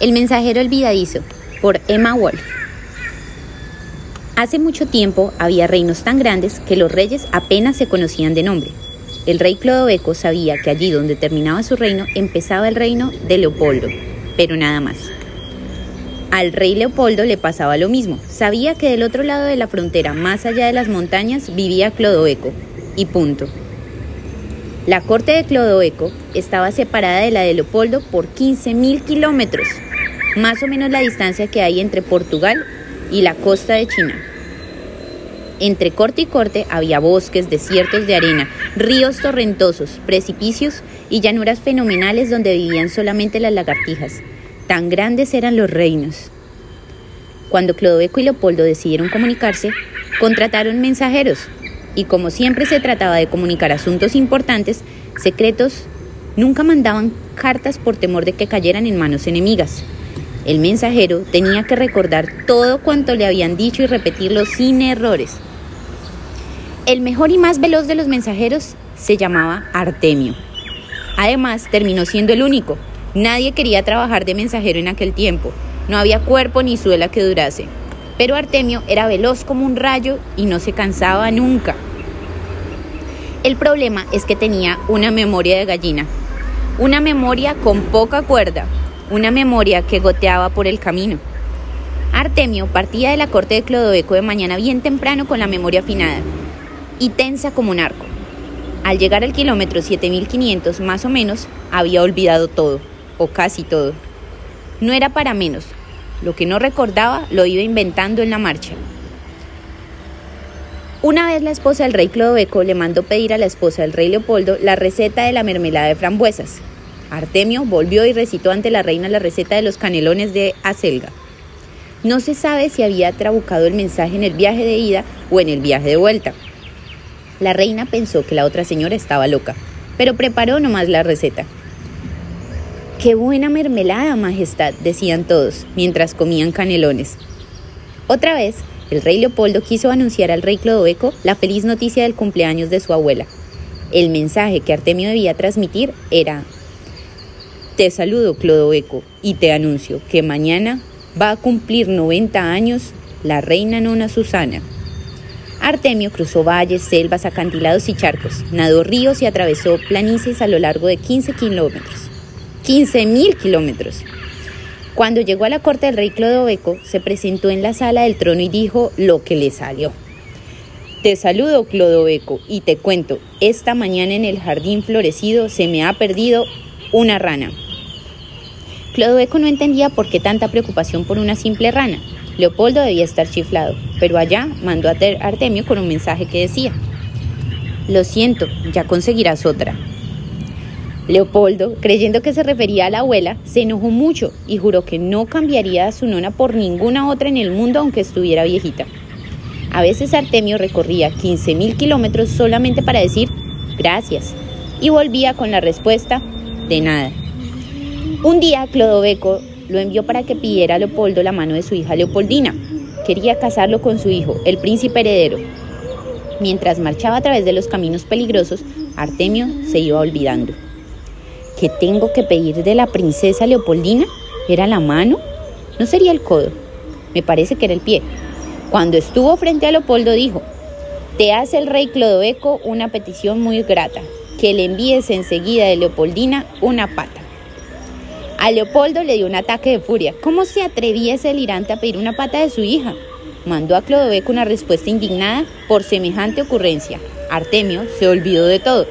El mensajero olvidadizo, por Emma Wolf. Hace mucho tiempo había reinos tan grandes que los reyes apenas se conocían de nombre. El rey Clodoveco sabía que allí donde terminaba su reino empezaba el reino de Leopoldo, pero nada más. Al rey Leopoldo le pasaba lo mismo. Sabía que del otro lado de la frontera, más allá de las montañas, vivía Clodoveco. Y punto. La corte de Clodoveco estaba separada de la de Leopoldo por 15.000 kilómetros más o menos la distancia que hay entre Portugal y la costa de China. Entre corte y corte había bosques, desiertos de arena, ríos torrentosos, precipicios y llanuras fenomenales donde vivían solamente las lagartijas. Tan grandes eran los reinos. Cuando Clodoveco y Leopoldo decidieron comunicarse, contrataron mensajeros y como siempre se trataba de comunicar asuntos importantes, secretos, nunca mandaban cartas por temor de que cayeran en manos enemigas. El mensajero tenía que recordar todo cuanto le habían dicho y repetirlo sin errores. El mejor y más veloz de los mensajeros se llamaba Artemio. Además, terminó siendo el único. Nadie quería trabajar de mensajero en aquel tiempo. No había cuerpo ni suela que durase. Pero Artemio era veloz como un rayo y no se cansaba nunca. El problema es que tenía una memoria de gallina. Una memoria con poca cuerda, una memoria que goteaba por el camino. Artemio partía de la corte de Clodoveco de mañana bien temprano con la memoria afinada y tensa como un arco. Al llegar al kilómetro 7500 más o menos, había olvidado todo, o casi todo. No era para menos. Lo que no recordaba lo iba inventando en la marcha. Una vez la esposa del rey Clodoveco le mandó pedir a la esposa del rey Leopoldo la receta de la mermelada de frambuesas, Artemio volvió y recitó ante la reina la receta de los canelones de acelga. No se sabe si había trabucado el mensaje en el viaje de ida o en el viaje de vuelta. La reina pensó que la otra señora estaba loca, pero preparó nomás la receta. ¡Qué buena mermelada, Majestad! decían todos, mientras comían canelones. Otra vez, el rey Leopoldo quiso anunciar al rey Clodoveco la feliz noticia del cumpleaños de su abuela. El mensaje que Artemio debía transmitir era te saludo, Clodoveco, y te anuncio que mañana va a cumplir 90 años la reina nona Susana. Artemio cruzó valles, selvas, acantilados y charcos, nadó ríos y atravesó planicies a lo largo de 15 kilómetros. 15 mil kilómetros. Cuando llegó a la corte del rey Clodoveco, se presentó en la sala del trono y dijo lo que le salió. Te saludo, Clodoveco, y te cuento, esta mañana en el jardín florecido se me ha perdido una rana. Clodoveco no entendía por qué tanta preocupación por una simple rana. Leopoldo debía estar chiflado, pero allá mandó a Artemio con un mensaje que decía, Lo siento, ya conseguirás otra. Leopoldo, creyendo que se refería a la abuela, se enojó mucho y juró que no cambiaría a su nona por ninguna otra en el mundo aunque estuviera viejita. A veces Artemio recorría 15.000 kilómetros solamente para decir gracias y volvía con la respuesta de nada. Un día Clodoveco lo envió para que pidiera a Leopoldo la mano de su hija Leopoldina. Quería casarlo con su hijo, el príncipe heredero. Mientras marchaba a través de los caminos peligrosos, Artemio se iba olvidando. ¿Qué tengo que pedir de la princesa Leopoldina? ¿Era la mano? ¿No sería el codo? Me parece que era el pie. Cuando estuvo frente a Leopoldo dijo, te hace el rey Clodoveco una petición muy grata, que le envíes enseguida de Leopoldina una pata. A Leopoldo le dio un ataque de furia. ¿Cómo se atrevía ese delirante a pedir una pata de su hija? Mandó a Clodoveco una respuesta indignada por semejante ocurrencia. Artemio se olvidó de todo.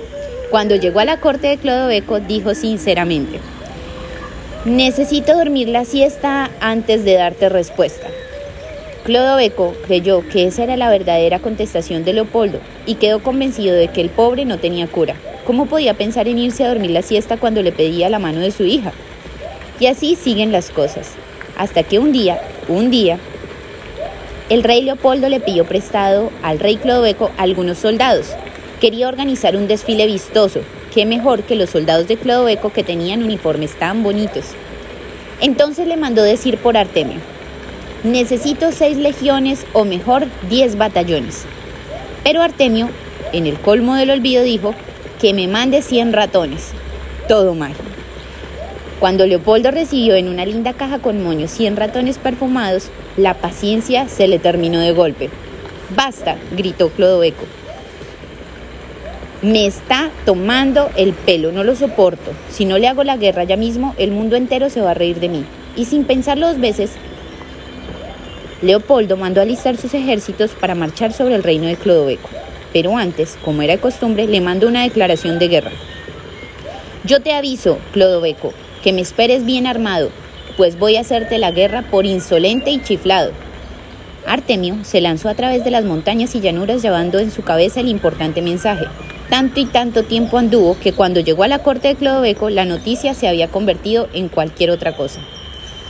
Cuando llegó a la corte de Clodoveco dijo sinceramente, necesito dormir la siesta antes de darte respuesta. Clodoveco creyó que esa era la verdadera contestación de Leopoldo y quedó convencido de que el pobre no tenía cura. ¿Cómo podía pensar en irse a dormir la siesta cuando le pedía la mano de su hija? Y así siguen las cosas, hasta que un día, un día, el rey Leopoldo le pidió prestado al rey Clodoveco algunos soldados. Quería organizar un desfile vistoso. Qué mejor que los soldados de Clodoveco que tenían uniformes tan bonitos. Entonces le mandó decir por Artemio, necesito seis legiones o mejor diez batallones. Pero Artemio, en el colmo del olvido, dijo que me mande cien ratones. Todo mal. Cuando Leopoldo recibió en una linda caja con moños 100 ratones perfumados, la paciencia se le terminó de golpe. Basta, gritó Clodoveco. Me está tomando el pelo, no lo soporto. Si no le hago la guerra ya mismo, el mundo entero se va a reír de mí. Y sin pensarlo dos veces, Leopoldo mandó alistar sus ejércitos para marchar sobre el reino de Clodoveco. Pero antes, como era de costumbre, le mandó una declaración de guerra. Yo te aviso, Clodoveco, que me esperes bien armado, pues voy a hacerte la guerra por insolente y chiflado. Artemio se lanzó a través de las montañas y llanuras llevando en su cabeza el importante mensaje. Tanto y tanto tiempo anduvo que cuando llegó a la corte de Clodoveco la noticia se había convertido en cualquier otra cosa.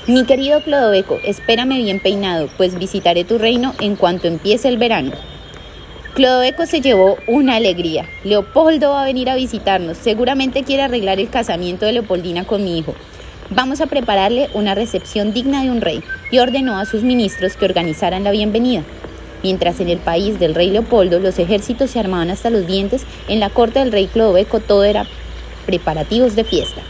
Mi querido Clodoveco, espérame bien peinado, pues visitaré tu reino en cuanto empiece el verano. Clodoveco se llevó una alegría. Leopoldo va a venir a visitarnos. Seguramente quiere arreglar el casamiento de Leopoldina con mi hijo. Vamos a prepararle una recepción digna de un rey y ordenó a sus ministros que organizaran la bienvenida. Mientras en el país del rey Leopoldo los ejércitos se armaban hasta los dientes, en la corte del rey Clodoveco todo era preparativos de fiesta.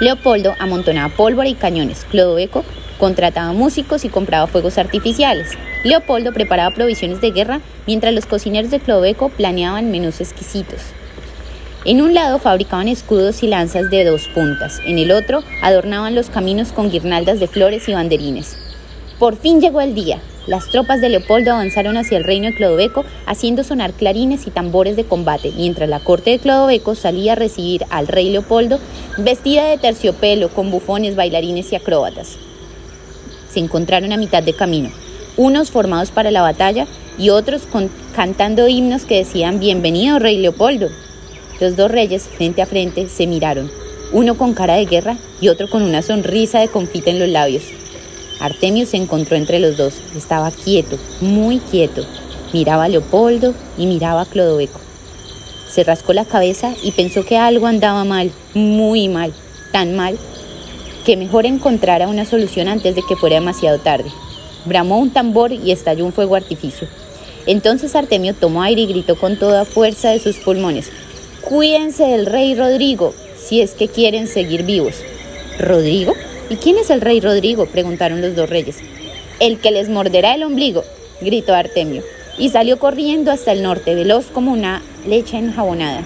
Leopoldo amontonaba pólvora y cañones. Clodoveco contrataba músicos y compraba fuegos artificiales. Leopoldo preparaba provisiones de guerra mientras los cocineros de Clodoveco planeaban menús exquisitos. En un lado fabricaban escudos y lanzas de dos puntas, en el otro adornaban los caminos con guirnaldas de flores y banderines. Por fin llegó el día. Las tropas de Leopoldo avanzaron hacia el reino de Clodoveco haciendo sonar clarines y tambores de combate, mientras la corte de Clodoveco salía a recibir al rey Leopoldo vestida de terciopelo con bufones, bailarines y acróbatas. Se encontraron a mitad de camino unos formados para la batalla y otros cantando himnos que decían Bienvenido, rey Leopoldo. Los dos reyes, frente a frente, se miraron, uno con cara de guerra y otro con una sonrisa de confite en los labios. Artemio se encontró entre los dos, estaba quieto, muy quieto. Miraba a Leopoldo y miraba a Clodoveco. Se rascó la cabeza y pensó que algo andaba mal, muy mal, tan mal, que mejor encontrara una solución antes de que fuera demasiado tarde. Bramó un tambor y estalló un fuego artificio. Entonces Artemio tomó aire y gritó con toda fuerza de sus pulmones, Cuídense del rey Rodrigo, si es que quieren seguir vivos. ¿Rodrigo? ¿Y quién es el rey Rodrigo? preguntaron los dos reyes. El que les morderá el ombligo, gritó Artemio, y salió corriendo hasta el norte, veloz como una leche enjabonada.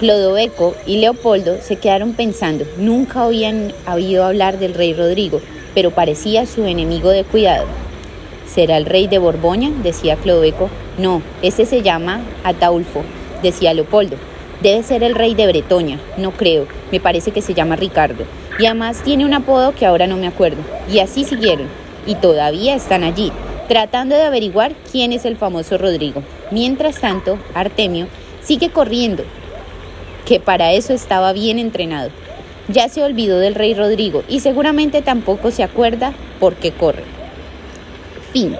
Clodoveco y Leopoldo se quedaron pensando, nunca habían oído hablar del rey Rodrigo, pero parecía su enemigo de cuidado. ¿Será el rey de Borgoña? decía Clodoveco. No, ese se llama Ataulfo, decía Leopoldo. Debe ser el rey de Bretoña, no creo, me parece que se llama Ricardo. Y además tiene un apodo que ahora no me acuerdo. Y así siguieron, y todavía están allí, tratando de averiguar quién es el famoso Rodrigo. Mientras tanto, Artemio sigue corriendo, que para eso estaba bien entrenado ya se olvidó del rey Rodrigo y seguramente tampoco se acuerda por qué corre. Fin.